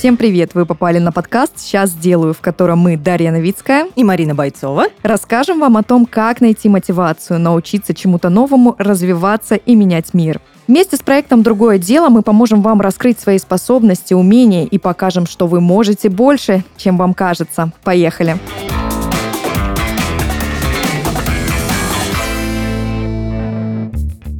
Всем привет! Вы попали на подкаст «Сейчас сделаю», в котором мы, Дарья Новицкая и Марина Бойцова, расскажем вам о том, как найти мотивацию, научиться чему-то новому, развиваться и менять мир. Вместе с проектом «Другое дело» мы поможем вам раскрыть свои способности, умения и покажем, что вы можете больше, чем вам кажется. Поехали! Поехали!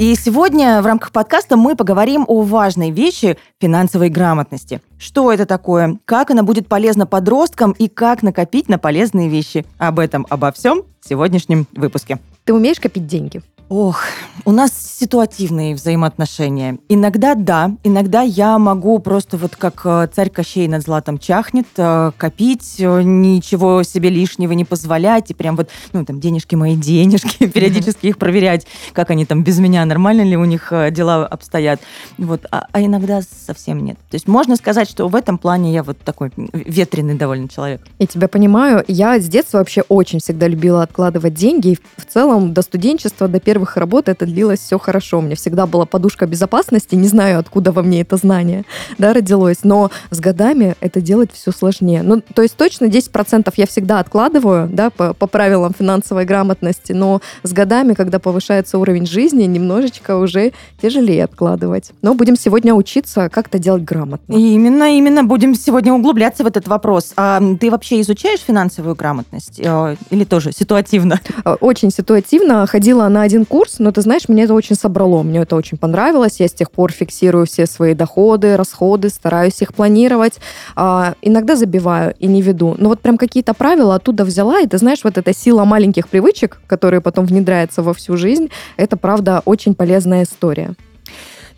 И сегодня в рамках подкаста мы поговорим о важной вещи финансовой грамотности. Что это такое, как она будет полезна подросткам и как накопить на полезные вещи. Об этом, обо всем в сегодняшнем выпуске. Ты умеешь копить деньги? Ох, у нас ситуативные взаимоотношения. Иногда да, иногда я могу просто вот как э, царь Кощей над златом чахнет, э, копить, э, ничего себе лишнего не позволять, и прям вот, ну, там, денежки мои денежки, периодически их проверять, как они там без меня, нормально ли у них дела обстоят. Вот, а, а иногда совсем нет. То есть можно сказать, что в этом плане я вот такой ветреный довольно человек. Я тебя понимаю. Я с детства вообще очень всегда любила откладывать деньги, и в целом до студенчества, до первого первых работ это длилось все хорошо. У меня всегда была подушка безопасности, не знаю, откуда во мне это знание да, родилось, но с годами это делать все сложнее. Ну, то есть точно 10% я всегда откладываю, да, по, по правилам финансовой грамотности, но с годами, когда повышается уровень жизни, немножечко уже тяжелее откладывать. Но будем сегодня учиться, как это делать грамотно. Именно, именно. Будем сегодня углубляться в этот вопрос. А ты вообще изучаешь финансовую грамотность? Э, или тоже ситуативно? Очень ситуативно. Ходила на один курс, но ты знаешь, мне это очень собрало, мне это очень понравилось. Я с тех пор фиксирую все свои доходы, расходы, стараюсь их планировать. А, иногда забиваю и не веду. Но вот прям какие-то правила оттуда взяла, и ты знаешь, вот эта сила маленьких привычек, которые потом внедряются во всю жизнь, это, правда, очень полезная история.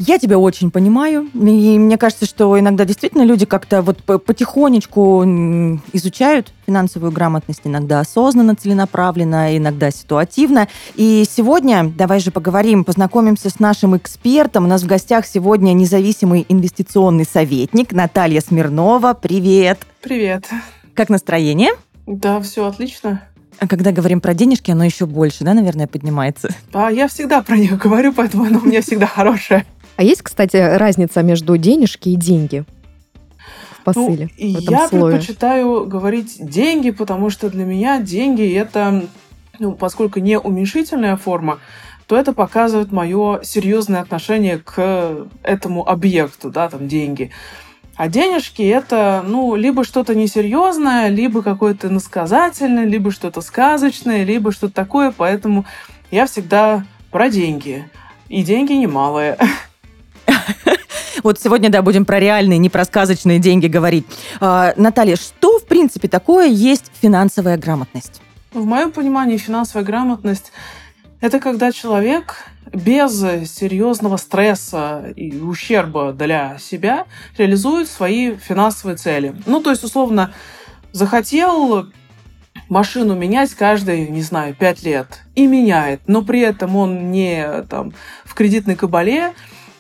Я тебя очень понимаю. И мне кажется, что иногда действительно люди как-то вот потихонечку изучают финансовую грамотность, иногда осознанно, целенаправленно, иногда ситуативно. И сегодня, давай же поговорим, познакомимся с нашим экспертом. У нас в гостях сегодня независимый инвестиционный советник Наталья Смирнова. Привет! Привет! Как настроение? Да, все отлично. А когда говорим про денежки, оно еще больше, да, наверное, поднимается? А я всегда про них говорю, поэтому оно у меня всегда хорошее. А есть, кстати, разница между денежки и деньги? В посыле, ну, в этом я слое. предпочитаю говорить деньги, потому что для меня деньги это, ну, поскольку не уменьшительная форма, то это показывает мое серьезное отношение к этому объекту, да, там деньги. А денежки это, ну, либо что-то несерьезное, либо какое-то насказательное, либо что-то сказочное, либо что-то такое, поэтому я всегда про деньги. И деньги немалые. Вот сегодня, да, будем про реальные, не про сказочные деньги говорить. А, Наталья, что, в принципе, такое есть финансовая грамотность? В моем понимании финансовая грамотность – это когда человек без серьезного стресса и ущерба для себя реализует свои финансовые цели. Ну, то есть, условно, захотел машину менять каждые, не знаю, пять лет. И меняет. Но при этом он не там, в кредитной кабале,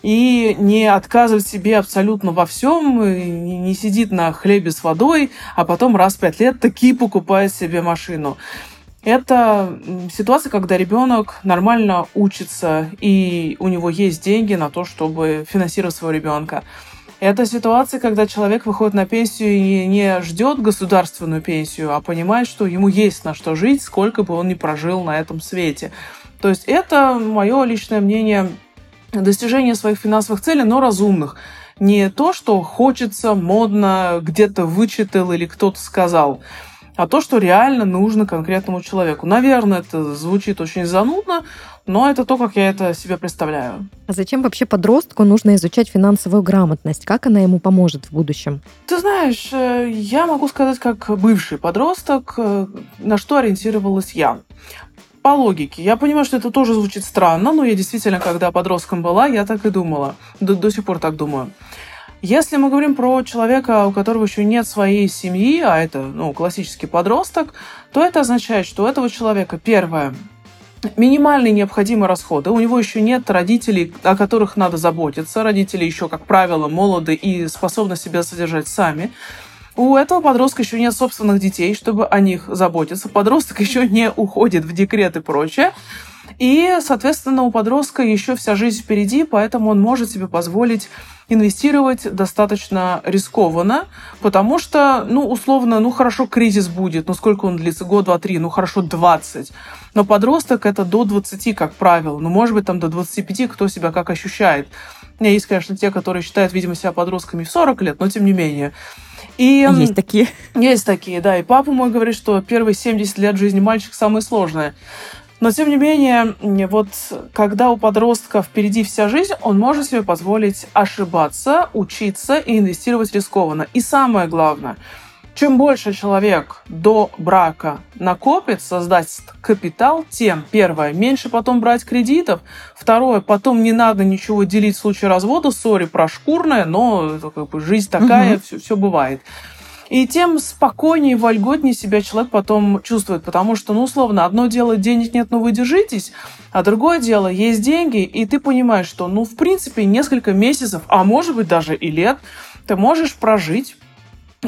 и не отказывать себе абсолютно во всем, не сидит на хлебе с водой, а потом раз в пять лет таки покупает себе машину. Это ситуация, когда ребенок нормально учится, и у него есть деньги на то, чтобы финансировать своего ребенка. Это ситуация, когда человек выходит на пенсию и не ждет государственную пенсию, а понимает, что ему есть на что жить, сколько бы он ни прожил на этом свете. То есть это мое личное мнение достижение своих финансовых целей, но разумных. Не то, что хочется, модно, где-то вычитал или кто-то сказал, а то, что реально нужно конкретному человеку. Наверное, это звучит очень занудно, но это то, как я это себе представляю. А зачем вообще подростку нужно изучать финансовую грамотность? Как она ему поможет в будущем? Ты знаешь, э, я могу сказать, как бывший подросток, э, на что ориентировалась я по логике. Я понимаю, что это тоже звучит странно, но я действительно, когда подростком была, я так и думала. До, до сих пор так думаю. Если мы говорим про человека, у которого еще нет своей семьи, а это ну, классический подросток, то это означает, что у этого человека, первое, минимальные необходимые расходы. У него еще нет родителей, о которых надо заботиться. Родители еще, как правило, молоды и способны себя содержать сами. У этого подростка еще нет собственных детей, чтобы о них заботиться. Подросток еще не уходит в декрет и прочее. И, соответственно, у подростка еще вся жизнь впереди, поэтому он может себе позволить инвестировать достаточно рискованно, потому что, ну, условно, ну, хорошо, кризис будет, ну, сколько он длится? Год, два, три, ну, хорошо, 20. Но подросток это до 20, как правило, ну, может быть, там до 25, кто себя как ощущает. У меня есть, конечно, те, которые считают, видимо, себя подростками в 40 лет, но тем не менее. И, есть такие. Есть такие, да. И папа мой говорит, что первые 70 лет жизни мальчика самые сложные. Но, тем не менее, вот когда у подростка впереди вся жизнь, он может себе позволить ошибаться, учиться и инвестировать рискованно. И самое главное, чем больше человек до брака накопит, создаст капитал, тем, первое, меньше потом брать кредитов, второе, потом не надо ничего делить в случае развода, сори, прошкурная, но как бы жизнь такая, угу. все, все бывает. И тем спокойнее и вольготнее себя человек потом чувствует, потому что, ну, условно, одно дело денег нет, но вы держитесь, а другое дело есть деньги, и ты понимаешь, что, ну, в принципе, несколько месяцев, а может быть даже и лет, ты можешь прожить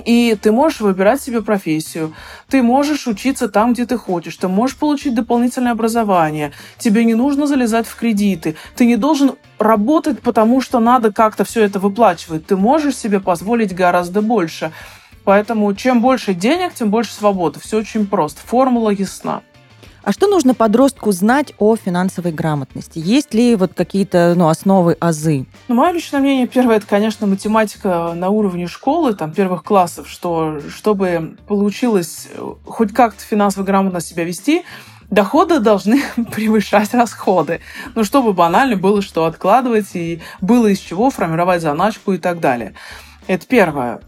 и ты можешь выбирать себе профессию, ты можешь учиться там, где ты хочешь, ты можешь получить дополнительное образование, тебе не нужно залезать в кредиты, ты не должен работать, потому что надо как-то все это выплачивать, ты можешь себе позволить гораздо больше. Поэтому чем больше денег, тем больше свободы. Все очень просто. Формула ясна. А что нужно подростку знать о финансовой грамотности? Есть ли вот какие-то ну, основы, азы? Ну, мое личное мнение, первое, это, конечно, математика на уровне школы, там, первых классов, что чтобы получилось э, хоть как-то финансово грамотно себя вести, доходы должны превышать расходы. Ну, чтобы банально было что откладывать и было из чего формировать заначку и так далее. Это первое.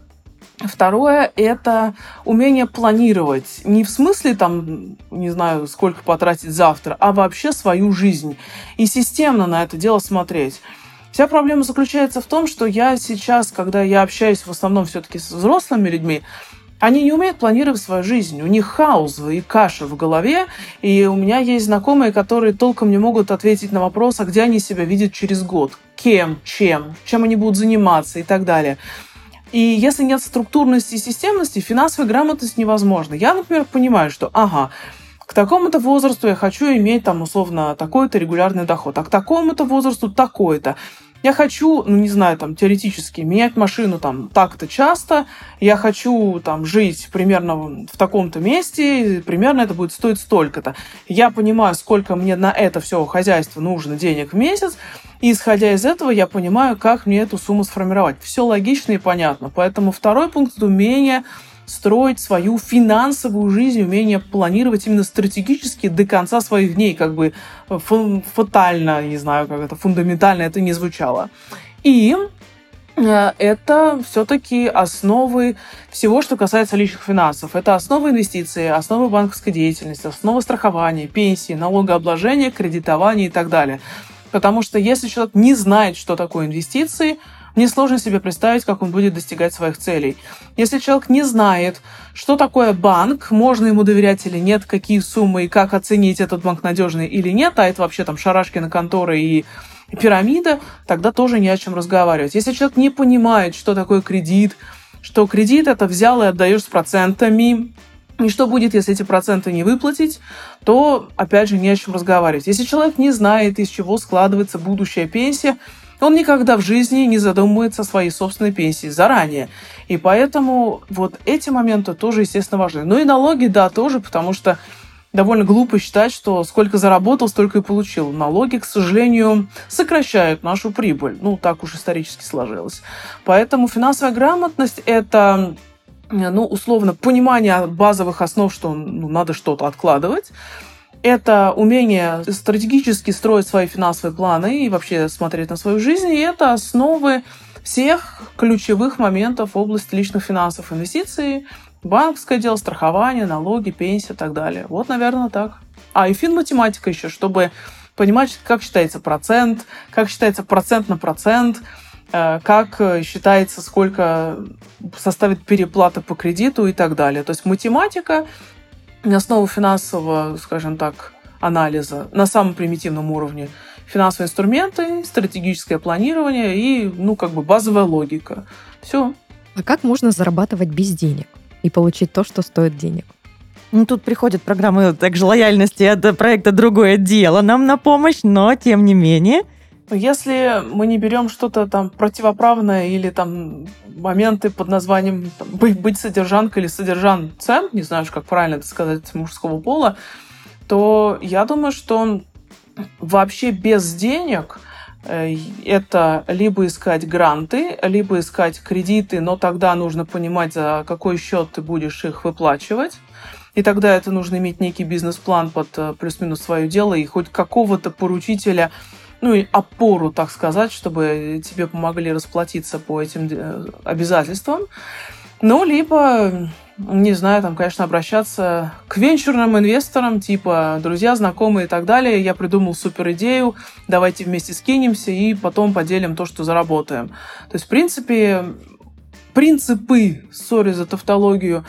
Второе – это умение планировать. Не в смысле, там, не знаю, сколько потратить завтра, а вообще свою жизнь. И системно на это дело смотреть. Вся проблема заключается в том, что я сейчас, когда я общаюсь в основном все-таки с взрослыми людьми, они не умеют планировать свою жизнь. У них хаос и каша в голове. И у меня есть знакомые, которые толком не могут ответить на вопрос, а где они себя видят через год, кем, чем, чем они будут заниматься и так далее. И если нет структурности и системности, финансовая грамотность невозможна. Я, например, понимаю, что, ага, к такому-то возрасту я хочу иметь там условно такой-то регулярный доход, а к такому-то возрасту такой-то я хочу, ну не знаю, там теоретически менять машину там так-то часто, я хочу там жить примерно в таком-то месте, примерно это будет стоить столько-то. Я понимаю, сколько мне на это все хозяйство нужно денег в месяц, и исходя из этого я понимаю, как мне эту сумму сформировать. Все логично и понятно. Поэтому второй пункт – умение строить свою финансовую жизнь, умение планировать именно стратегически до конца своих дней, как бы фатально, не знаю, как это фундаментально это не звучало. И э, это все-таки основы всего, что касается личных финансов. Это основы инвестиций, основы банковской деятельности, основы страхования, пенсии, налогообложения, кредитования и так далее. Потому что если человек не знает, что такое инвестиции, мне сложно себе представить, как он будет достигать своих целей. Если человек не знает, что такое банк, можно ему доверять или нет, какие суммы и как оценить этот банк надежный или нет, а это вообще там шарашки на конторы и пирамида, тогда тоже не о чем разговаривать. Если человек не понимает, что такое кредит, что кредит это взял и отдаешь с процентами, и что будет, если эти проценты не выплатить, то, опять же, не о чем разговаривать. Если человек не знает, из чего складывается будущая пенсия, он никогда в жизни не задумывается о своей собственной пенсии заранее. И поэтому вот эти моменты тоже, естественно, важны. Ну и налоги, да, тоже, потому что довольно глупо считать, что сколько заработал, столько и получил. Налоги, к сожалению, сокращают нашу прибыль. Ну, так уж исторически сложилось. Поэтому финансовая грамотность – это ну, условно, понимание базовых основ, что ну, надо что-то откладывать, это умение стратегически строить свои финансовые планы и вообще смотреть на свою жизнь. И это основы всех ключевых моментов в области личных финансов, инвестиций, банковское дело, страхование, налоги, пенсия и так далее. Вот, наверное, так. А, и фин-математика еще, чтобы понимать, как считается процент, как считается процент на процент, э, как считается, сколько составит переплата по кредиту и так далее. То есть математика основу финансового, скажем так, анализа на самом примитивном уровне. Финансовые инструменты, стратегическое планирование и, ну, как бы базовая логика. Все. А как можно зарабатывать без денег и получить то, что стоит денег? Ну, тут приходят программы также лояльности от проекта «Другое дело» нам на помощь, но, тем не менее, Если мы не берем что-то там противоправное или там моменты под названием там, быть, быть содержанкой или содержанцем, не знаю, как правильно это сказать мужского пола, то я думаю, что вообще без денег э, это либо искать гранты, либо искать кредиты, но тогда нужно понимать, за какой счет ты будешь их выплачивать. И тогда это нужно иметь некий бизнес-план под э, плюс-минус свое дело и хоть какого-то поручителя, ну и опору, так сказать, чтобы тебе помогли расплатиться по этим э, обязательствам. Ну, либо не знаю, там, конечно, обращаться к венчурным инвесторам, типа друзья, знакомые и так далее. Я придумал супер идею, давайте вместе скинемся и потом поделим то, что заработаем. То есть, в принципе, принципы, сори за тавтологию,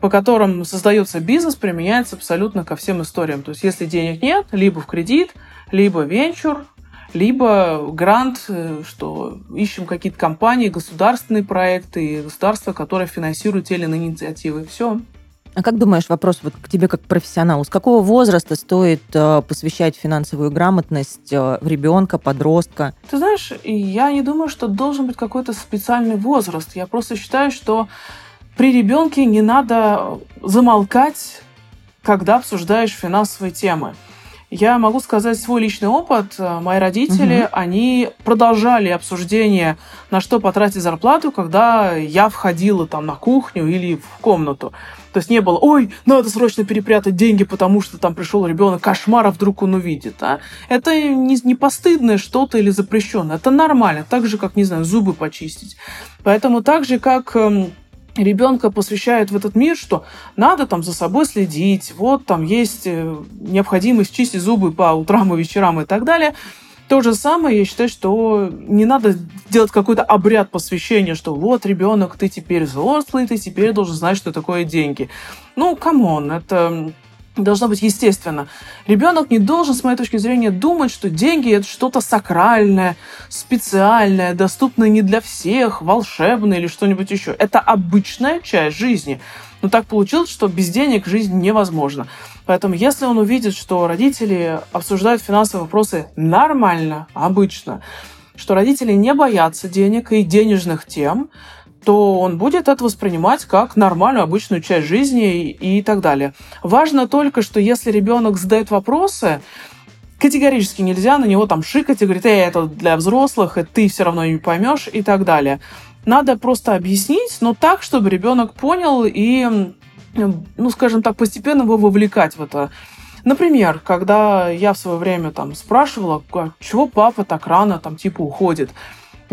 по которым создается бизнес, применяется абсолютно ко всем историям. То есть, если денег нет, либо в кредит, либо венчур, либо грант, э, что ищем какие-то компании, государственные проекты, государства, которые финансируют те или иные инициативы. Все. А как думаешь, вопрос вот к тебе как профессионалу, с какого возраста стоит э, посвящать финансовую грамотность э, в ребенка, подростка? Ты знаешь, я не думаю, что должен быть какой-то специальный возраст. Я просто считаю, что при ребенке не надо замолкать, когда обсуждаешь финансовые темы. Я могу сказать свой личный опыт. Мои родители, угу. они продолжали обсуждение, на что потратить зарплату, когда я входила там на кухню или в комнату. То есть не было, ой, надо срочно перепрятать деньги, потому что там пришел ребенок, кошмар, а вдруг он увидит. А? Это не, не постыдное что-то или запрещенное. Это нормально. Так же, как, не знаю, зубы почистить. Поэтому так же, как эм, ребенка посвящают в этот мир, что надо там за собой следить, вот там есть э, необходимость чистить зубы по утрам и вечерам и так далее. То же самое, я считаю, что не надо делать какой-то обряд посвящения, что вот, ребенок, ты теперь взрослый, ты теперь должен знать, что такое деньги. Ну, come on, это должно быть естественно. Ребенок не должен, с моей точки зрения, думать, что деньги это что-то сакральное, специальное, доступное не для всех, волшебное или что-нибудь еще. Это обычная часть жизни. Но так получилось, что без денег жизнь невозможна. Поэтому если он увидит, что родители обсуждают финансовые вопросы нормально, обычно, что родители не боятся денег и денежных тем, то он будет это воспринимать как нормальную, обычную часть жизни и, и так далее. Важно только, что если ребенок задает вопросы, категорически нельзя на него там шикать и говорить, эй, это для взрослых, и ты все равно не поймешь и так далее. Надо просто объяснить, но так, чтобы ребенок понял и, ну, скажем так, постепенно его вовлекать в это. Например, когда я в свое время там спрашивала, «А чего папа так рано там типа уходит,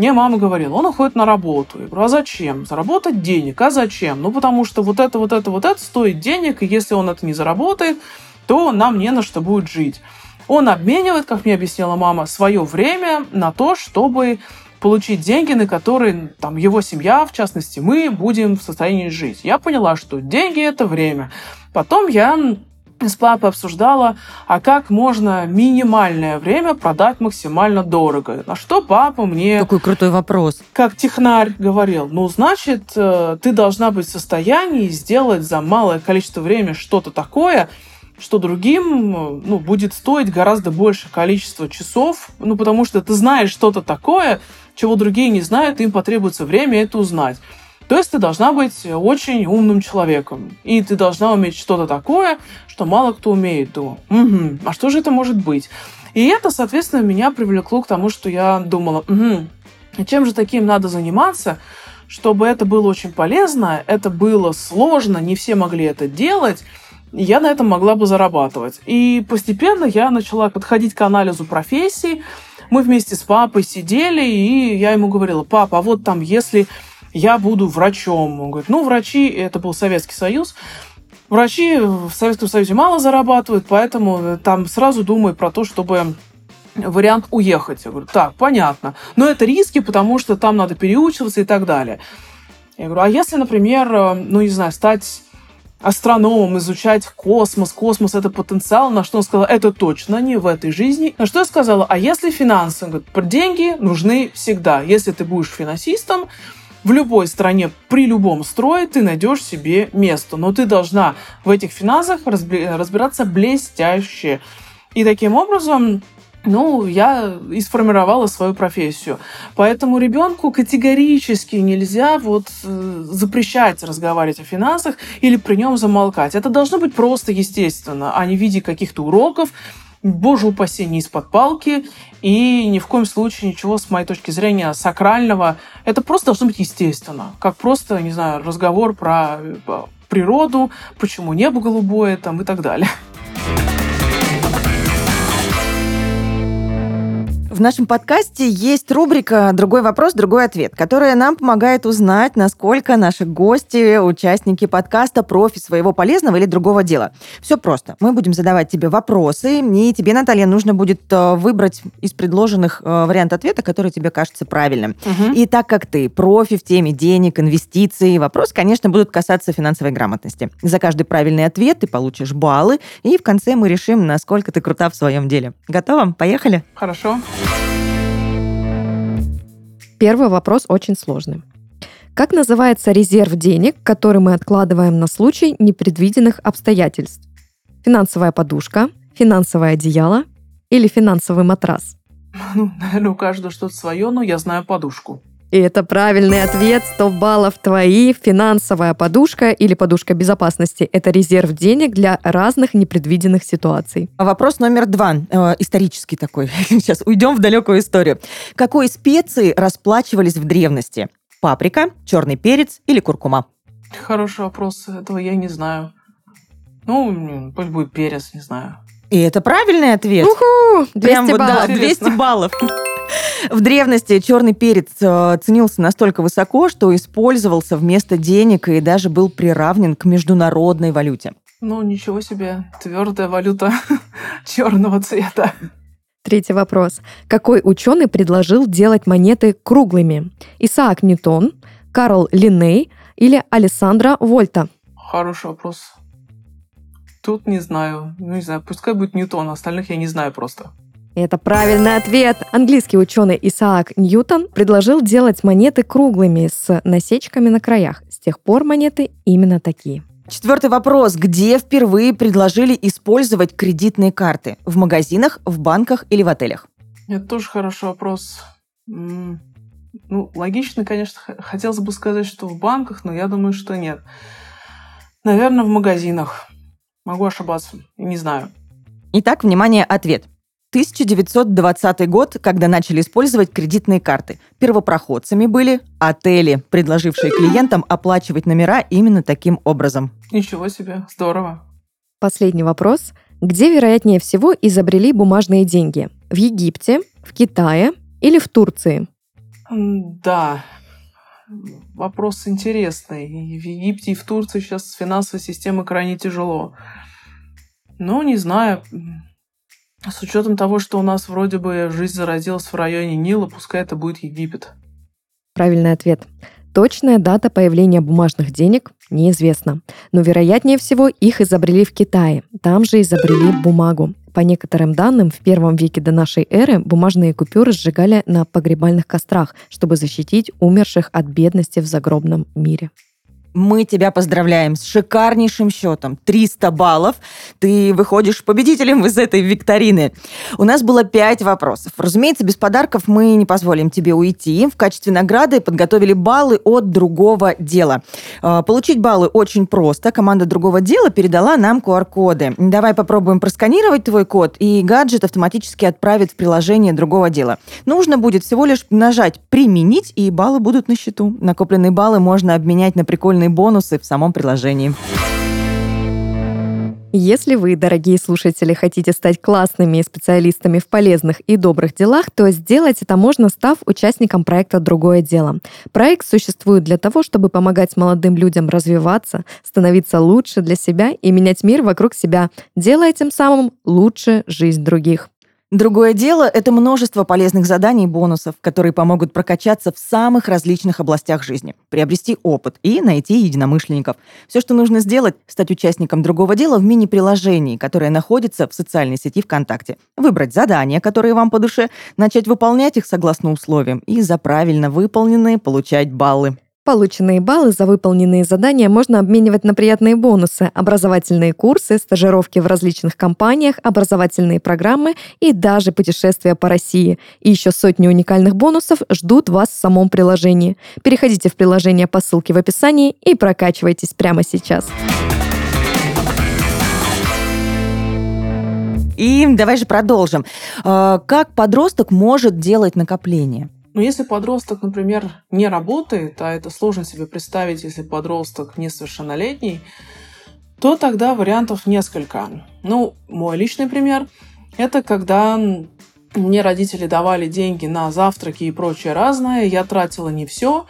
мне мама говорила, он уходит на работу. Я говорю, а зачем? Заработать денег. А зачем? Ну, потому что вот это, вот это, вот это стоит денег, и если он это не заработает, то нам не на что будет жить. Он обменивает, как мне объяснила мама, свое время на то, чтобы получить деньги, на которые там, его семья, в частности, мы будем в состоянии жить. Я поняла, что деньги – это время. Потом я с папой обсуждала, а как можно минимальное время продать максимально дорого. На что папа мне... Какой крутой вопрос. Как технарь говорил, ну, значит, э, ты должна быть в состоянии сделать за малое количество времени что-то такое, что другим ну, будет стоить гораздо больше количество часов, ну, потому что ты знаешь что-то такое, чего другие не знают, им потребуется время это узнать. То есть ты должна быть очень умным человеком. И ты должна уметь что-то такое, что мало кто умеет. Думаю, угу, а что же это может быть? И это, соответственно, меня привлекло к тому, что я думала, угу, чем же таким надо заниматься, чтобы это было очень полезно, это было сложно, не все могли это делать, я на этом могла бы зарабатывать. И постепенно я начала подходить к анализу профессий. Мы вместе с папой сидели, и я ему говорила, папа, а вот там, если я буду врачом. Он говорит, ну, врачи, это был Советский Союз, врачи в Советском Союзе мало зарабатывают, поэтому там сразу думай про то, чтобы вариант уехать. Я говорю, так, понятно. Но это риски, потому что там надо переучиваться и так далее. Я говорю, а если, например, ну, не знаю, стать астрономом, изучать космос, космос это потенциал, на что он сказал, это точно не в этой жизни. На что я сказала, а если финансы? Он говорит, деньги нужны всегда. Если ты будешь финансистом, в любой стране, при любом строе ты найдешь себе место. Но ты должна в этих финансах разбираться блестяще. И таким образом ну, я и сформировала свою профессию. Поэтому ребенку категорически нельзя вот э, запрещать разговаривать о финансах или при нем замолкать. Это должно быть просто естественно, а не в виде каких-то уроков, боже упаси, не из-под палки, и ни в коем случае ничего, с моей точки зрения, сакрального. Это просто должно быть естественно, как просто, не знаю, разговор про э, природу, почему небо голубое там и так далее. В нашем подкасте есть рубрика «Другой вопрос, другой ответ», которая нам помогает узнать, насколько наши гости, участники подкаста, профи своего полезного или другого дела. Все просто. Мы будем задавать тебе вопросы, и тебе, Наталья, нужно будет э, выбрать из предложенных э, вариант ответа, который тебе кажется правильным. Угу. И так как ты профи в теме денег, инвестиций, вопросы, конечно, будут касаться финансовой грамотности. За каждый правильный ответ ты получишь баллы, и в конце мы решим, насколько ты крута в своем деле. Готово? Поехали? Хорошо. Первый вопрос очень сложный. Как называется резерв денег, который мы откладываем на случай непредвиденных обстоятельств? Финансовая подушка, финансовое одеяло или финансовый матрас? Наверное, у каждого что-то свое, но я знаю подушку. И это правильный ответ. 100 баллов твои. Финансовая подушка или подушка безопасности – это резерв денег для разных непредвиденных ситуаций. Вопрос номер два. Э, исторический такой. Сейчас уйдем в далекую историю. Какой специи расплачивались в древности? Паприка, черный перец или куркума? Хороший вопрос. Этого я не знаю. Ну, пусть будет перец, не знаю. И это правильный ответ. Уху! 200 Прям баллов. Вот, да, 200 баллов. В древности черный перец э, ценился настолько высоко, что использовался вместо денег и даже был приравнен к международной валюте. Ну, ничего себе, твердая валюта черного цвета. Третий вопрос. Какой ученый предложил делать монеты круглыми? Исаак Ньютон, Карл Линней или Алессандро Вольта? Хороший вопрос. Тут не знаю. Ну, не знаю, пускай будет Ньютон, остальных я не знаю просто. Это правильный ответ. Английский ученый Исаак Ньютон предложил делать монеты круглыми с насечками на краях. С тех пор монеты именно такие. Четвертый вопрос. Где впервые предложили использовать кредитные карты? В магазинах, в банках или в отелях? Это тоже хороший вопрос. Ну, логично, конечно, хотелось бы сказать, что в банках, но я думаю, что нет. Наверное, в магазинах. Могу ошибаться, не знаю. Итак, внимание, ответ. 1920 год, когда начали использовать кредитные карты. Первопроходцами были отели, предложившие клиентам оплачивать номера именно таким образом. Ничего себе, здорово. Последний вопрос. Где, вероятнее всего, изобрели бумажные деньги? В Египте, в Китае или в Турции? Да, вопрос интересный. И в Египте и в Турции сейчас с финансовой системой крайне тяжело. Ну, не знаю, с учетом того, что у нас вроде бы жизнь зародилась в районе Нила, пускай это будет Египет. Правильный ответ. Точная дата появления бумажных денег неизвестна, но вероятнее всего их изобрели в Китае. Там же изобрели бумагу. По некоторым данным, в первом веке до нашей эры бумажные купюры сжигали на погребальных кострах, чтобы защитить умерших от бедности в загробном мире. Мы тебя поздравляем с шикарнейшим счетом. 300 баллов. Ты выходишь победителем из этой викторины. У нас было 5 вопросов. Разумеется, без подарков мы не позволим тебе уйти. В качестве награды подготовили баллы от другого дела. А, получить баллы очень просто. Команда другого дела передала нам QR-коды. Давай попробуем просканировать твой код, и гаджет автоматически отправит в приложение другого дела. Нужно будет всего лишь нажать «Применить», и баллы будут на счету. Накопленные баллы можно обменять на прикольные дополнительные бонусы в самом приложении. Если вы, дорогие слушатели, хотите стать классными специалистами в полезных и добрых делах, то сделать это можно, став участником проекта «Другое дело». Проект существует для того, чтобы помогать молодым людям развиваться, становиться лучше для себя и менять мир вокруг себя, делая тем самым лучше жизнь других. Другое дело – это множество полезных заданий и бонусов, которые помогут прокачаться в самых различных областях жизни, приобрести опыт и найти единомышленников. Все, что нужно сделать – стать участником другого дела в мини-приложении, которое находится в социальной сети ВКонтакте. Выбрать задания, которые вам по душе, начать выполнять их согласно условиям и за правильно выполненные получать баллы. Полученные баллы за выполненные задания можно обменивать на приятные бонусы, образовательные курсы, стажировки в различных компаниях, образовательные программы и даже путешествия по России. И еще сотни уникальных бонусов ждут вас в самом приложении. Переходите в приложение по ссылке в описании и прокачивайтесь прямо сейчас. И давай же продолжим. А, как подросток может делать накопление? Но если подросток, например, не работает, а это сложно себе представить, если подросток несовершеннолетний, то тогда вариантов несколько. Ну, мой личный пример – это когда мне родители давали деньги на завтраки и прочее разное, я тратила не все,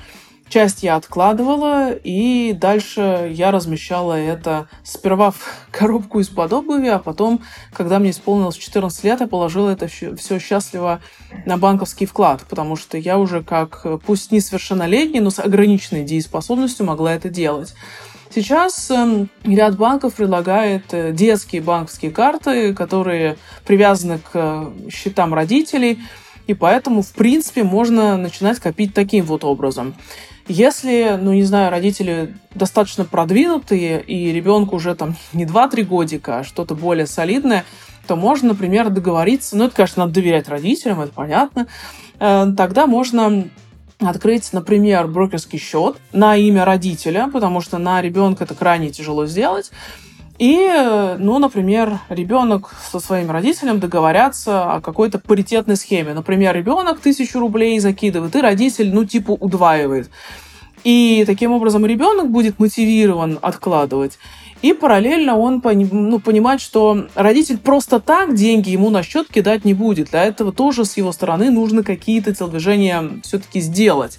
Часть я откладывала, и дальше я размещала это сперва в коробку из-под обуви, а потом, когда мне исполнилось 14 лет, я положила это все счастливо на банковский вклад, потому что я уже как, пусть несовершеннолетний, но с ограниченной дееспособностью могла это делать. Сейчас эм, ряд банков предлагает э, детские банковские карты, которые привязаны к э, счетам родителей, и поэтому, в принципе, можно начинать копить таким вот образом. Если, ну не знаю, родители достаточно продвинутые, и ребенку уже там не 2-3 годика, а что-то более солидное, то можно, например, договориться, ну это, конечно, надо доверять родителям, это понятно, э, тогда можно открыть, например, брокерский счет на имя родителя, потому что на ребенка это крайне тяжело сделать, и, ну, например, ребенок со своим родителем договорятся о какой-то паритетной схеме. Например, ребенок тысячу рублей закидывает, и родитель, ну, типа, удваивает. И таким образом ребенок будет мотивирован откладывать. И параллельно он ну, понимать, что родитель просто так деньги ему на счет кидать не будет. Для этого тоже с его стороны нужно какие-то телодвижения все-таки сделать.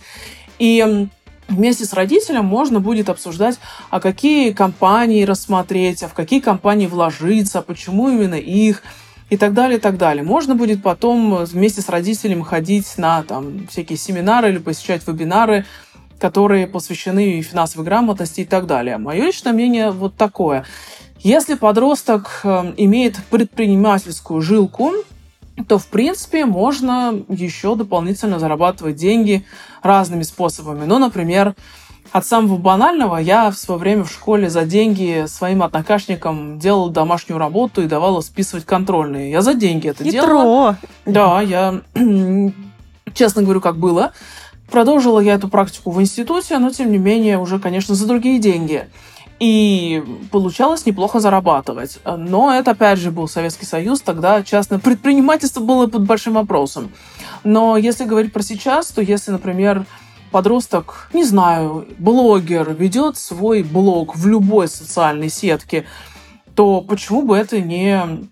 И вместе с родителем можно будет обсуждать, а какие компании рассмотреть, а в какие компании вложиться, почему именно их, и так далее, и так далее. Можно будет потом вместе с родителем ходить на там, всякие семинары или посещать вебинары, которые посвящены финансовой грамотности и так далее. Мое личное мнение вот такое. Если подросток э, имеет предпринимательскую жилку, то, в принципе, можно еще дополнительно зарабатывать деньги разными способами. Ну, например, от самого банального я в свое время в школе за деньги своим однокашникам делала домашнюю работу и давала списывать контрольные. Я за деньги это Хитро. делала. Да, я честно говорю, как было. Продолжила я эту практику в институте, но тем не менее уже, конечно, за другие деньги. И получалось неплохо зарабатывать. Но это, опять же, был Советский Союз, тогда частное предпринимательство было под большим вопросом. Но если говорить про сейчас, то если, например, подросток, не знаю, блогер ведет свой блог в любой социальной сетке, то почему бы это не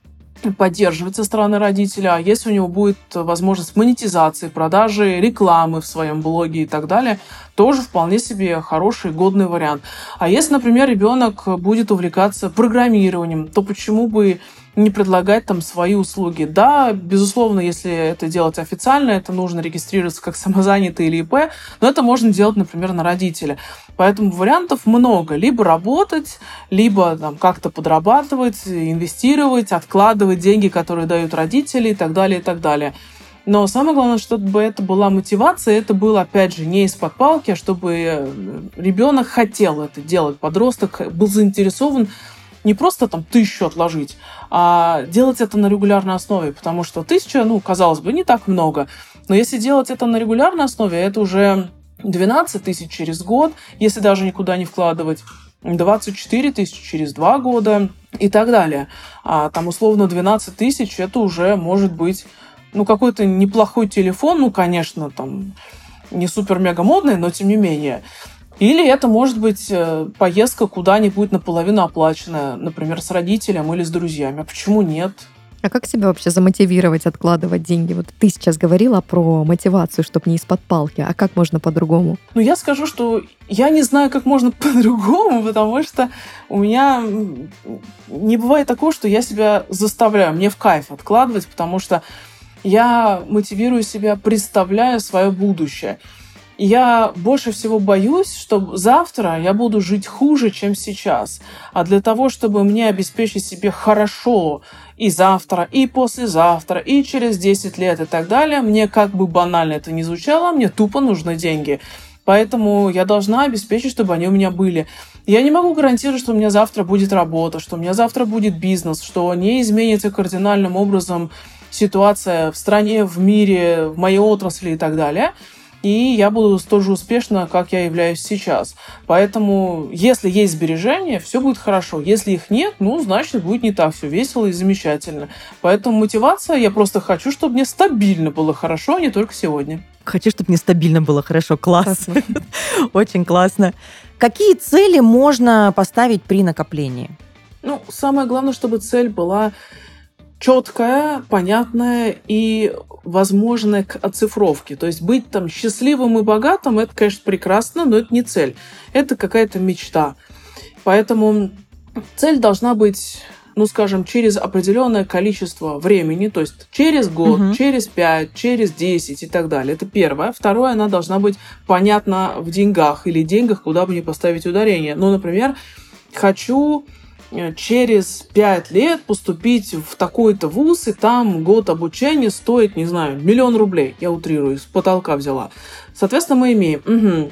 поддерживать со стороны родителя, а если у него будет возможность монетизации, продажи рекламы в своем блоге и так далее, тоже вполне себе хороший, годный вариант. А если, например, ребенок будет увлекаться программированием, то почему бы не предлагать там свои услуги. Да, безусловно, если это делать официально, это нужно регистрироваться как самозанятый или ИП, но это можно делать, например, на родителя. Поэтому вариантов много. Либо работать, либо там, как-то подрабатывать, инвестировать, откладывать деньги, которые дают родители и так далее, и так далее. Но самое главное, чтобы это была мотивация, это было, опять же, не из-под палки, а чтобы э, ребенок хотел это делать, подросток был заинтересован не просто там тысячу отложить, а делать это на регулярной основе, потому что тысяча, ну, казалось бы, не так много, но если делать это на регулярной основе, это уже 12 тысяч через год, если даже никуда не вкладывать, 24 тысячи через два года и так далее. А там условно 12 тысяч это уже может быть ну, какой-то неплохой телефон, ну, конечно, там не супер-мега модный, но тем не менее. Или это может быть э, поездка куда-нибудь наполовину оплаченная, например, с родителем или с друзьями. Почему нет? А как себя вообще замотивировать откладывать деньги? Вот ты сейчас говорила про мотивацию, чтобы не из-под палки. А как можно по-другому? Ну, я скажу, что я не знаю, как можно по-другому, потому что у меня не бывает такого, что я себя заставляю. Мне в кайф откладывать, потому что я мотивирую себя, представляя свое будущее я больше всего боюсь, что завтра я буду жить хуже, чем сейчас. А для того, чтобы мне обеспечить себе хорошо и завтра, и послезавтра, и через 10 лет и так далее, мне как бы банально это не звучало, мне тупо нужны деньги. Поэтому я должна обеспечить, чтобы они у меня были. Я не могу гарантировать, что у меня завтра будет работа, что у меня завтра будет бизнес, что не изменится кардинальным образом ситуация в стране, в мире, в моей отрасли и так далее – и я буду столь же успешна, как я являюсь сейчас. Поэтому, если есть сбережения, все будет хорошо. Если их нет, ну, значит, будет не так все весело и замечательно. Поэтому мотивация, я просто хочу, чтобы мне стабильно было хорошо, а не только сегодня. Хочу, чтобы мне стабильно было хорошо. Класс. Очень классно. Какие цели можно поставить при накоплении? Ну, самое главное, чтобы цель была четкая, понятная и возможная к оцифровке. То есть быть там счастливым и богатым, это, конечно, прекрасно, но это не цель. Это какая-то мечта. Поэтому цель должна быть ну, скажем, через определенное количество времени, то есть через год, угу. через пять, через десять и так далее. Это первое. Второе, она должна быть понятна в деньгах или деньгах, куда бы не поставить ударение. Ну, например, хочу через пять лет поступить в такой-то вуз, и там год обучения стоит, не знаю, миллион рублей. Я утрирую, с потолка взяла. Соответственно, мы имеем угу,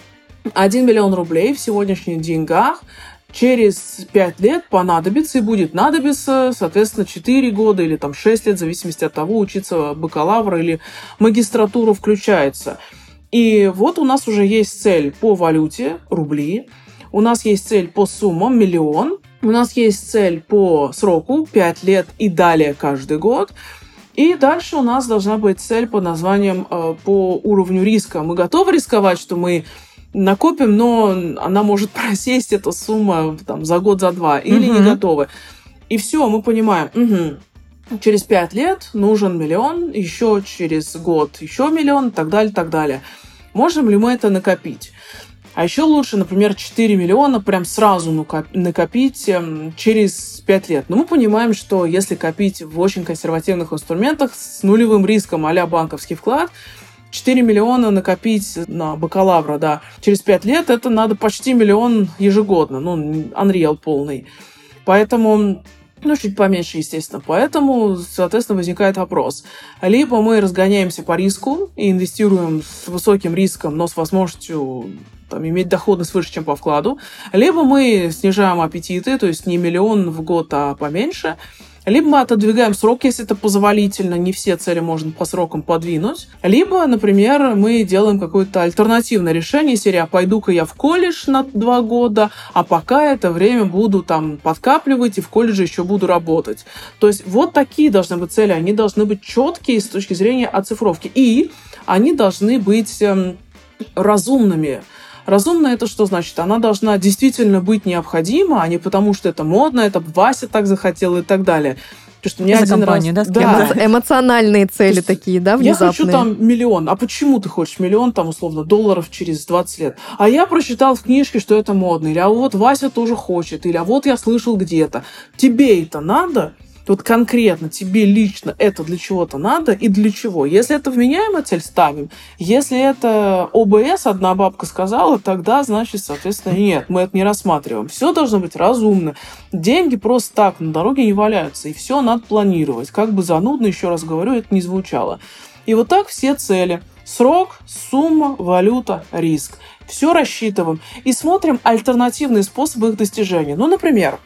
1 миллион рублей в сегодняшних деньгах через 5 лет понадобится и будет надобиться, соответственно, 4 года или там 6 лет, в зависимости от того, учиться бакалавра или магистратуру включается. И вот у нас уже есть цель по валюте, рубли, у нас есть цель по суммам, миллион, у нас есть цель по сроку 5 лет и далее каждый год. И дальше у нас должна быть цель по названием э, по уровню риска. Мы готовы рисковать, что мы накопим, но она может просесть, эта сумма, там, за год, за два, или угу. не готовы. И все, мы понимаем, угу, через пять лет нужен миллион, еще через год еще миллион, и так далее, так далее. Можем ли мы это накопить? А еще лучше, например, 4 миллиона прям сразу накопить эм, через 5 лет. Но мы понимаем, что если копить в очень консервативных инструментах с нулевым риском а банковский вклад, 4 миллиона накопить на бакалавра, да, через 5 лет это надо почти миллион ежегодно, ну, Unreal полный. Поэтому ну, чуть поменьше, естественно. Поэтому, соответственно, возникает вопрос. Либо мы разгоняемся по риску и инвестируем с высоким риском, но с возможностью там, иметь доходность выше, чем по вкладу, либо мы снижаем аппетиты, то есть не миллион в год, а поменьше, либо мы отодвигаем срок, если это позволительно, не все цели можно по срокам подвинуть. Либо, например, мы делаем какое-то альтернативное решение, серия «Пойду-ка я в колледж на два года, а пока это время буду там подкапливать и в колледже еще буду работать». То есть вот такие должны быть цели, они должны быть четкие с точки зрения оцифровки. И они должны быть эм, разумными. Разумно это что значит? Она должна действительно быть необходима, а не потому, что это модно, это Вася так захотел и так далее. Потому что мне За один компанию, раз... да, да. Эмоциональные цели такие, да, внезапные? Я хочу там миллион. А почему ты хочешь миллион, там, условно, долларов через 20 лет? А я прочитал в книжке, что это модно. Или а вот Вася тоже хочет. Или а вот я слышал где-то. Тебе это надо? Вот конкретно тебе лично это для чего-то надо и для чего. Если это вменяемая цель, ставим. Если это ОБС, одна бабка сказала, тогда, значит, соответственно, нет, мы это не рассматриваем. Все должно быть разумно. Деньги просто так на дороге не валяются, и все надо планировать. Как бы занудно, еще раз говорю, это не звучало. И вот так все цели. Срок, сумма, валюта, риск. Все рассчитываем. И смотрим альтернативные способы их достижения. Ну, например,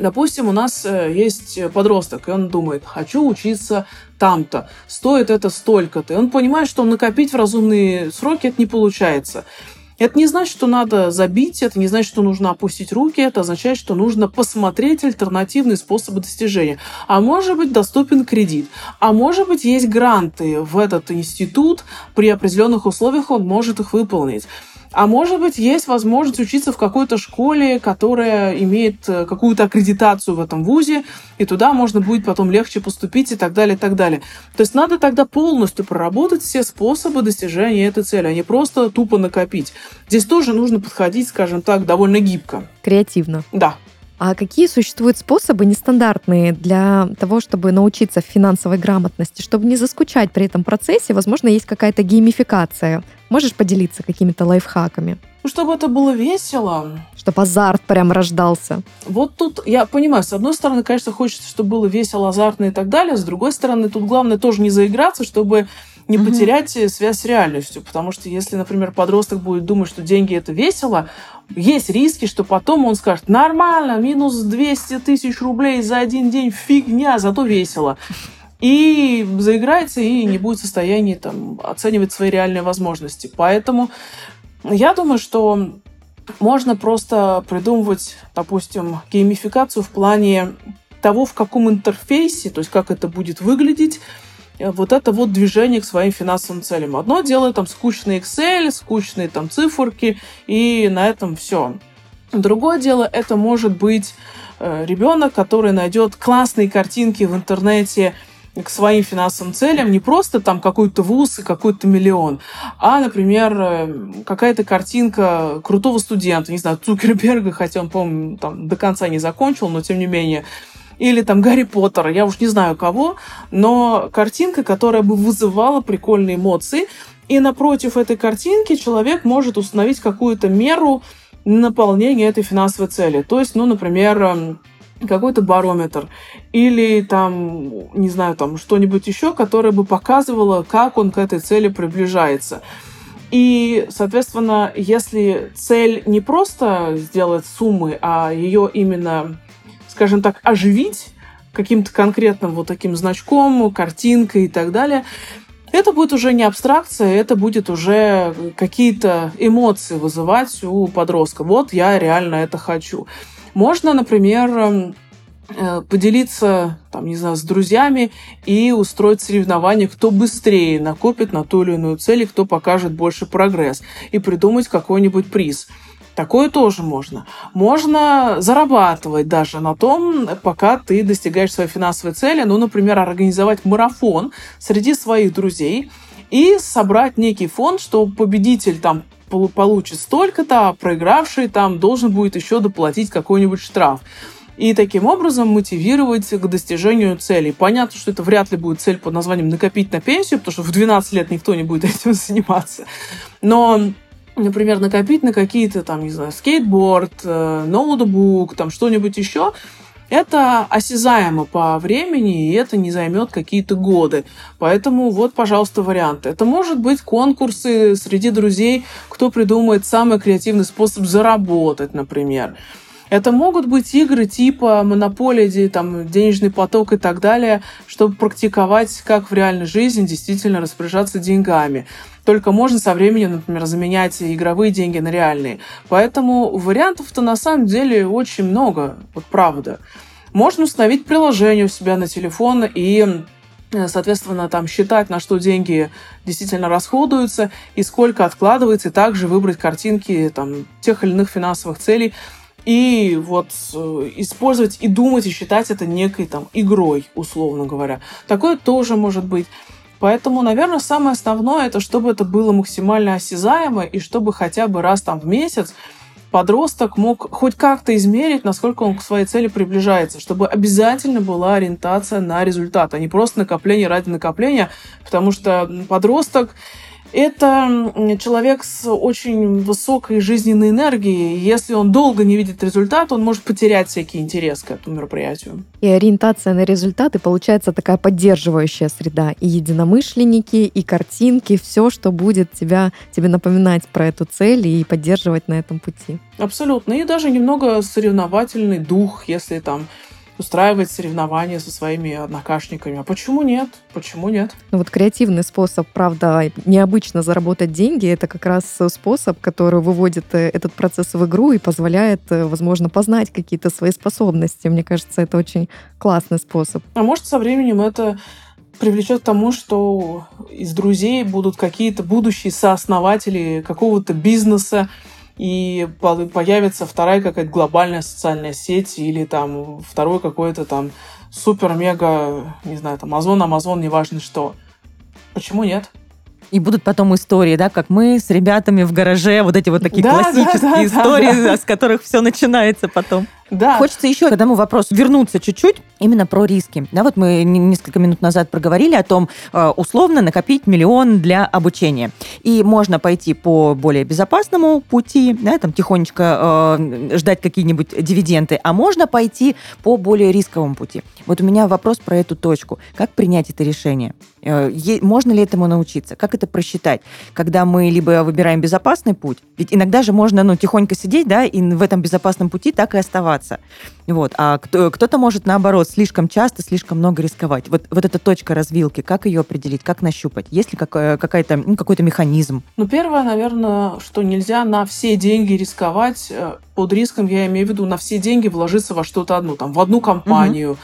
Допустим, у нас э, есть подросток, и он думает, хочу учиться там-то, стоит это столько-то. И он понимает, что накопить в разумные сроки это не получается. Это не значит, что надо забить, это не значит, что нужно опустить руки, это означает, что нужно посмотреть альтернативные способы достижения. А может быть, доступен кредит. А может быть, есть гранты в этот институт, при определенных условиях он может их выполнить. А может быть, есть возможность учиться в какой-то школе, которая имеет э, какую-то аккредитацию в этом вузе, и туда можно будет потом легче поступить и так далее, и так далее. То есть надо тогда полностью проработать все способы достижения этой цели, а не просто тупо накопить. Здесь тоже нужно подходить, скажем так, довольно гибко. Креативно. Да. А какие существуют способы нестандартные для того, чтобы научиться финансовой грамотности, чтобы не заскучать при этом процессе? Возможно, есть какая-то геймификация. Можешь поделиться какими-то лайфхаками? Ну, чтобы это было весело. Чтобы азарт прям рождался. Вот тут, я понимаю, с одной стороны, конечно, хочется, чтобы было весело, азартно и так далее. С другой стороны, тут главное тоже не заиграться, чтобы не угу. потерять связь с реальностью. Потому что если, например, подросток будет думать, что деньги это весело, есть риски, что потом он скажет, нормально, минус 200 тысяч рублей за один день, фигня, зато весело. И заиграется, и не будет в состоянии там, оценивать свои реальные возможности. Поэтому я думаю, что можно просто придумывать, допустим, геймификацию в плане того, в каком интерфейсе, то есть как это будет выглядеть, вот это вот движение к своим финансовым целям. Одно дело там скучный Excel, скучные там циферки, и на этом все. Другое дело, это может быть э, ребенок, который найдет классные картинки в интернете к своим финансовым целям не просто там какой-то вуз и какой-то миллион, а, например, э, какая-то картинка крутого студента, не знаю, Цукерберга, хотя он, по-моему, там до конца не закончил, но тем не менее, или там Гарри Поттера, я уж не знаю кого, но картинка, которая бы вызывала прикольные эмоции, и напротив этой картинки человек может установить какую-то меру наполнения этой финансовой цели. То есть, ну, например, эм, какой-то барометр или там, не знаю, там что-нибудь еще, которое бы показывало, как он к этой цели приближается. И, соответственно, если цель не просто сделать суммы, а ее именно скажем так, оживить каким-то конкретным вот таким значком, картинкой и так далее, это будет уже не абстракция, это будет уже какие-то эмоции вызывать у подростка. Вот я реально это хочу. Можно, например, эм, э, поделиться, там, не знаю, с друзьями и устроить соревнование, кто быстрее накопит на ту или иную цель, и кто покажет больше прогресс, и придумать какой-нибудь приз. Такое тоже можно. Можно зарабатывать даже на том, пока ты достигаешь своей финансовой цели. Ну, например, организовать марафон среди своих друзей и собрать некий фонд, что победитель там получит столько-то, а проигравший там должен будет еще доплатить какой-нибудь штраф. И таким образом мотивировать к достижению целей. Понятно, что это вряд ли будет цель под названием «накопить на пенсию», потому что в 12 лет никто не будет этим заниматься. Но например, накопить на какие-то там, не знаю, скейтборд, э, ноутбук, там что-нибудь еще, это осязаемо по времени, и это не займет какие-то годы. Поэтому вот, пожалуйста, варианты. Это может быть конкурсы среди друзей, кто придумает самый креативный способ заработать, например. Это могут быть игры типа монополия, там, денежный поток и так далее, чтобы практиковать, как в реальной жизни действительно распоряжаться деньгами. Только можно со временем, например, заменять игровые деньги на реальные. Поэтому вариантов-то на самом деле очень много, вот правда. Можно установить приложение у себя на телефон и соответственно, там считать, на что деньги действительно расходуются и сколько откладывается, и также выбрать картинки там, тех или иных финансовых целей, и вот э, использовать и думать, и считать это некой там игрой, условно говоря. Такое тоже может быть. Поэтому, наверное, самое основное это чтобы это было максимально осязаемо и чтобы хотя бы раз там в месяц подросток мог хоть как-то измерить, насколько он к своей цели приближается, чтобы обязательно была ориентация на результат, а не просто накопление ради накопления, потому что подросток это человек с очень высокой жизненной энергией. Если он долго не видит результат, он может потерять всякий интерес к этому мероприятию. И ориентация на результаты получается такая поддерживающая среда. И единомышленники, и картинки, все, что будет тебя, тебе напоминать про эту цель и поддерживать на этом пути. Абсолютно. И даже немного соревновательный дух, если там устраивать соревнования со своими однокашниками. А почему нет? Почему нет? Ну вот креативный способ, правда, необычно заработать деньги, это как раз способ, который выводит э, этот процесс в игру и позволяет, э, возможно, познать какие-то свои способности. Мне кажется, это очень классный способ. А может, со временем это привлечет к тому, что из друзей будут какие-то будущие сооснователи какого-то бизнеса, и появится вторая какая-то глобальная социальная сеть или там второй какой-то там супер-мега, не знаю, там Амазон, Амазон, неважно что. Почему нет? И будут потом истории, да, как мы с ребятами в гараже, вот эти вот такие да, классические да, да, истории, да, да. с которых все начинается потом. Да. Хочется еще к одному вопросу вернуться чуть-чуть именно про риски. Да, вот мы несколько минут назад проговорили о том, э, условно накопить миллион для обучения. И можно пойти по более безопасному пути, да, там тихонечко э, ждать какие-нибудь дивиденды, а можно пойти по более рисковому пути. Вот у меня вопрос про эту точку. Как принять это решение? Э, можно ли этому научиться? Как это просчитать? Когда мы либо выбираем безопасный путь, ведь иногда же можно ну, тихонько сидеть, да, и в этом безопасном пути так и оставаться. Вот. А кто, кто-то может, наоборот, слишком часто, слишком много рисковать. Вот, вот эта точка развилки, как ее определить, как нащупать? Есть ли какая-то, ну, какой-то механизм? Ну, первое, наверное, что нельзя на все деньги рисковать. Э, под риском я имею в виду на все деньги вложиться во что-то одно, там, в одну компанию, угу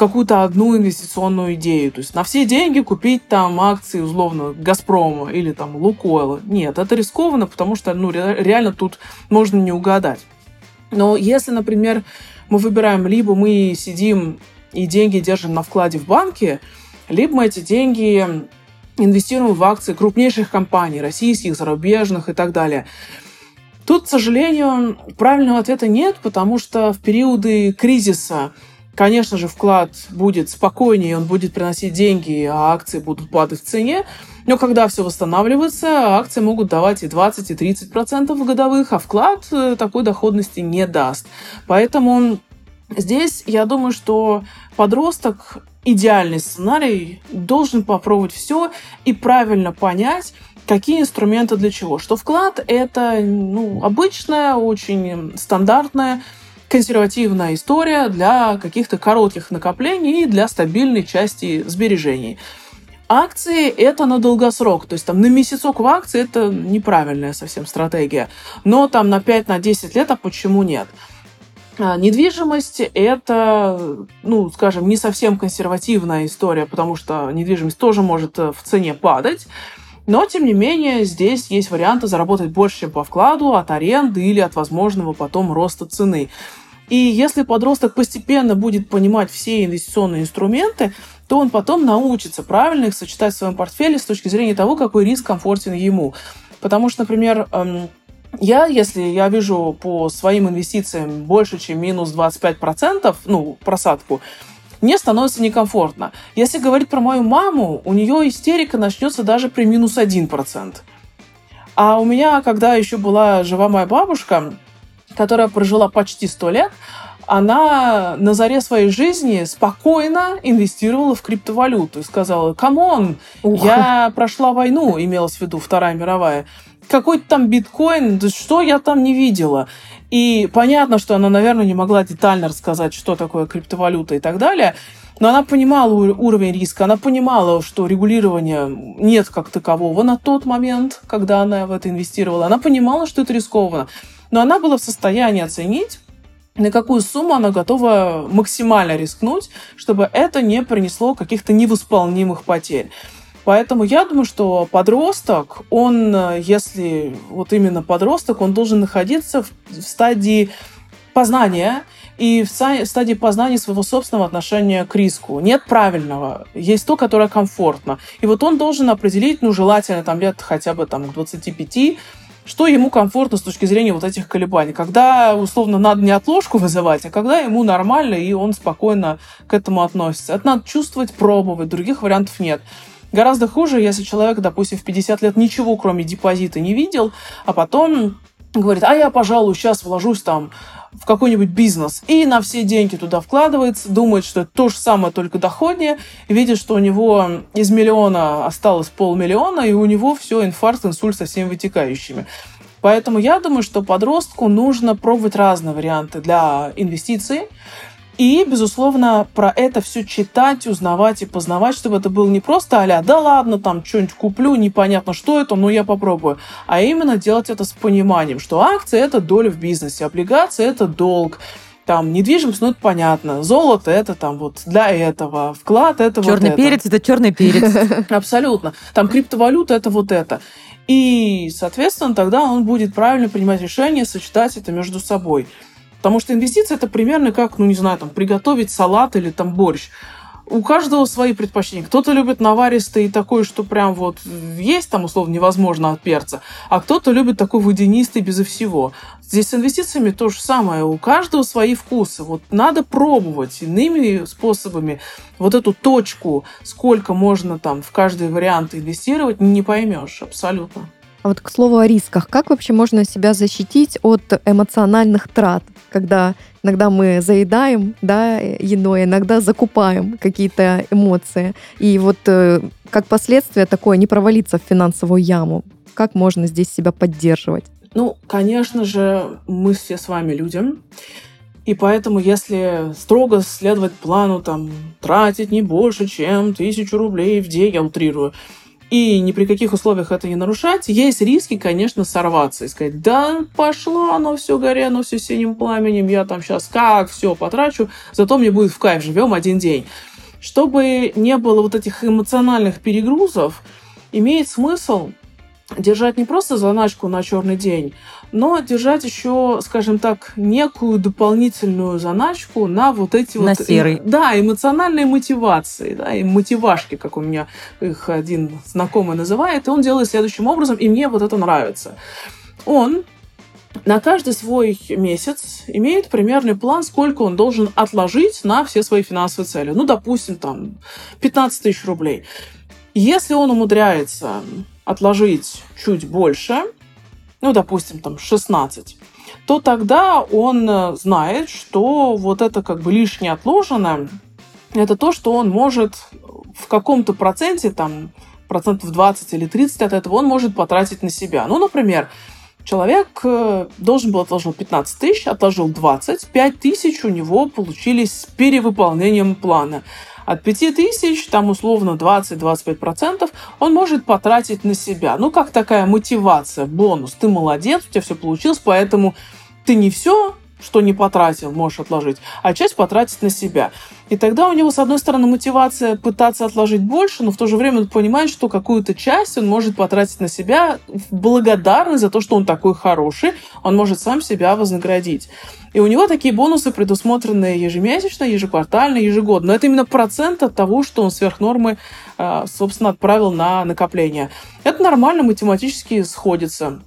какую-то одну инвестиционную идею. То есть на все деньги купить там акции, условно, Газпрома или там Лукойла. Нет, это рискованно, потому что ну, реально тут можно не угадать. Но если, например, мы выбираем, либо мы сидим и деньги держим на вкладе в банке, либо мы эти деньги инвестируем в акции крупнейших компаний, российских, зарубежных и так далее. Тут, к сожалению, правильного ответа нет, потому что в периоды кризиса Конечно же, вклад будет спокойнее, он будет приносить деньги, а акции будут падать в цене. Но когда все восстанавливается, акции могут давать и 20, и 30 процентов годовых, а вклад э, такой доходности не даст. Поэтому здесь я думаю, что подросток идеальный сценарий должен попробовать все и правильно понять, какие инструменты для чего. Что вклад это ну, обычная, очень стандартная консервативная история для каких-то коротких накоплений и для стабильной части сбережений. Акции – это на долгосрок, то есть там на месяцок в акции – это неправильная совсем стратегия, но там на 5-10 на лет, а почему нет? А, недвижимость – это, ну, скажем, не совсем консервативная история, потому что недвижимость тоже может э, в цене падать, но, тем не менее, здесь есть варианты заработать больше, чем по вкладу, от аренды или от возможного потом роста цены. И если подросток постепенно будет понимать все инвестиционные инструменты, то он потом научится правильно их сочетать в своем портфеле с точки зрения того, какой риск комфортен ему. Потому что, например, эм, я, если я вижу по своим инвестициям больше, чем минус 25%, ну, просадку, мне становится некомфортно. Если говорить про мою маму, у нее истерика начнется даже при минус 1%. А у меня, когда еще была жива моя бабушка, которая прожила почти 100 лет, она на заре своей жизни спокойно инвестировала в криптовалюту и сказала, come on, я прошла войну, имелась в виду Вторая мировая, какой-то там биткоин, да что я там не видела. И понятно, что она, наверное, не могла детально рассказать, что такое криптовалюта и так далее, но она понимала уровень риска, она понимала, что регулирования нет как такового на тот момент, когда она в это инвестировала. Она понимала, что это рискованно но она была в состоянии оценить, на какую сумму она готова максимально рискнуть, чтобы это не принесло каких-то невосполнимых потерь. Поэтому я думаю, что подросток, он, если вот именно подросток, он должен находиться в, в стадии познания и в стадии познания своего собственного отношения к риску. Нет правильного, есть то, которое комфортно. И вот он должен определить, ну, желательно там лет хотя бы там к 25, что ему комфортно с точки зрения вот этих колебаний. Когда, условно, надо не отложку вызывать, а когда ему нормально, и он спокойно к этому относится. Это надо чувствовать, пробовать, других вариантов нет. Гораздо хуже, если человек, допустим, в 50 лет ничего, кроме депозита, не видел, а потом говорит, а я, пожалуй, сейчас вложусь там в какой-нибудь бизнес и на все деньги туда вкладывается, думает, что это то же самое, только доходнее, видит, что у него из миллиона осталось полмиллиона, и у него все, инфаркт, инсульт со всеми вытекающими. Поэтому я думаю, что подростку нужно пробовать разные варианты для инвестиций. И, безусловно, про это все читать, узнавать и познавать, чтобы это было не просто а да ладно, там что-нибудь куплю, непонятно что это, но я попробую. А именно делать это с пониманием, что акции – это доля в бизнесе, облигации – это долг, там недвижимость, ну это понятно, золото это там вот для этого, вклад это черный вот перец это. это черный перец. Абсолютно. Там криптовалюта это вот это. И, соответственно, тогда он будет правильно принимать решение, сочетать это между собой. Потому что инвестиции это примерно как, ну не знаю, там, приготовить салат или там борщ. у каждого свои предпочтения. Кто-то любит наваристый такой, что прям вот есть там, условно, невозможно от перца, а кто-то любит такой водянистый безо всего. Здесь с инвестициями то же самое. У каждого свои вкусы. Вот надо пробовать иными способами вот эту точку, сколько можно там в каждый вариант инвестировать, не поймешь абсолютно. А вот к слову о рисках, как вообще можно себя защитить от эмоциональных трат, когда иногда мы заедаем да, едой, иногда закупаем какие-то эмоции, и вот э, как последствие такое не провалиться в финансовую яму? Как можно здесь себя поддерживать? Ну, конечно же, мы все с вами люди. И поэтому, если строго следовать плану, там, тратить не больше, чем тысячу рублей в день, я утрирую, и ни при каких условиях это не нарушать, есть риски, конечно, сорваться и сказать, да, пошло оно все горе, оно все синим пламенем, я там сейчас как все потрачу, зато мне будет в кайф, живем один день. Чтобы не было вот этих эмоциональных перегрузов, имеет смысл держать не просто заначку на черный день, но держать еще, скажем так, некую дополнительную заначку на вот эти на вот... серый. Да, эмоциональные мотивации, да, и мотивашки, как у меня их один знакомый называет, и он делает следующим образом, и мне вот это нравится. Он на каждый свой месяц имеет примерный план, сколько он должен отложить на все свои финансовые цели. Ну, допустим, там 15 тысяч рублей. Если он умудряется отложить чуть больше, ну, допустим, там 16, то тогда он э, знает, что вот это как бы лишнее отложенное, это то, что он может в каком-то проценте, там, процентов 20 или 30 от этого он может потратить на себя. Ну, например, человек э, должен был отложить 15 тысяч, отложил 20, 5 тысяч у него получились с перевыполнением плана от 5 тысяч, там условно 20-25%, он может потратить на себя. Ну, как такая мотивация, бонус. Ты молодец, у тебя все получилось, поэтому ты не все что не потратил, можешь отложить, а часть потратить на себя. И тогда у него, с одной стороны, мотивация пытаться отложить больше, но в то же время он понимает, что какую-то часть он может потратить на себя благодарность за то, что он такой хороший, он может сам себя вознаградить. И у него такие бонусы предусмотрены ежемесячно, ежеквартально, ежегодно. Но это именно процент от того, что он сверх нормы, а, собственно, отправил на накопление. Это нормально математически сходится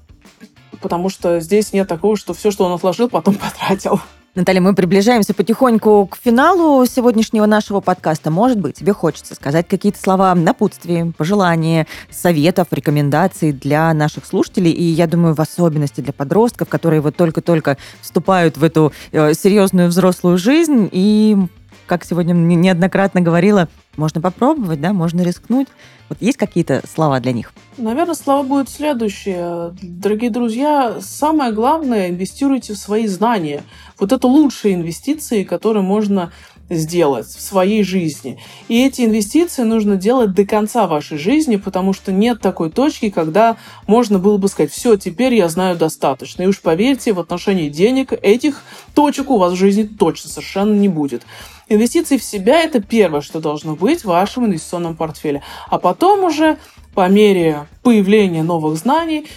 потому что здесь нет такого, что все, что он отложил, потом потратил. Наталья, мы приближаемся потихоньку к финалу сегодняшнего нашего подкаста. Может быть, тебе хочется сказать какие-то слова напутствия, пожелания, советов, рекомендаций для наших слушателей, и я думаю, в особенности для подростков, которые вот только-только вступают в эту э, серьезную взрослую жизнь и как сегодня неоднократно говорила, можно попробовать, да, можно рискнуть. Вот есть какие-то слова для них? Наверное, слова будут следующие. Дорогие друзья, самое главное, инвестируйте в свои знания. Вот это лучшие инвестиции, которые можно сделать в своей жизни. И эти инвестиции нужно делать до конца вашей жизни, потому что нет такой точки, когда можно было бы сказать, все, теперь я знаю достаточно. И уж поверьте, в отношении денег этих точек у вас в жизни точно совершенно не будет. Инвестиции в себя – это первое, что должно быть в вашем инвестиционном портфеле. А потом уже по мере появления новых знаний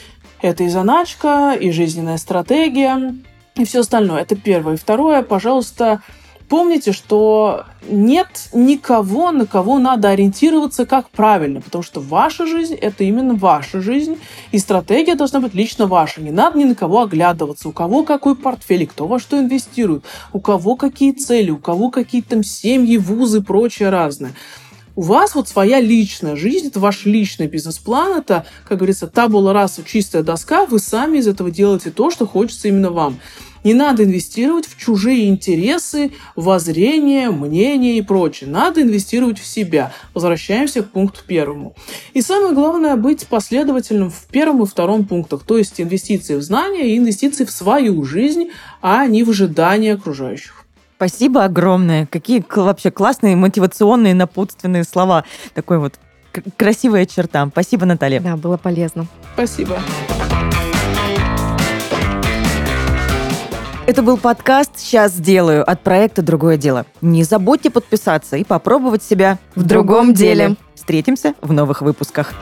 это и заначка, и жизненная стратегия, и все остальное. Это первое. И второе, пожалуйста, Помните, что нет никого, на кого надо ориентироваться как правильно, потому что ваша жизнь – это именно ваша жизнь, и стратегия должна быть лично ваша. Не надо ни на кого оглядываться, у кого какой портфель, кто во что инвестирует, у кого какие цели, у кого какие там семьи, вузы, прочее разное. У вас вот своя личная жизнь, это ваш личный бизнес-план, это, как говорится, табула раса, чистая доска, вы сами из этого делаете то, что хочется именно вам. Не надо инвестировать в чужие интересы, воззрения, мнения и прочее. Надо инвестировать в себя. Возвращаемся к пункту первому. И самое главное быть последовательным в первом и втором пунктах, то есть инвестиции в знания и инвестиции в свою жизнь, а не в ожидания окружающих. Спасибо огромное. Какие вообще классные мотивационные напутственные слова. Такой вот красивая черта. Спасибо, Наталья. Да, было полезно. Спасибо. Это был подкаст «Сейчас сделаю» от проекта «Другое дело». Не забудьте подписаться и попробовать себя в другом деле. Встретимся в новых выпусках.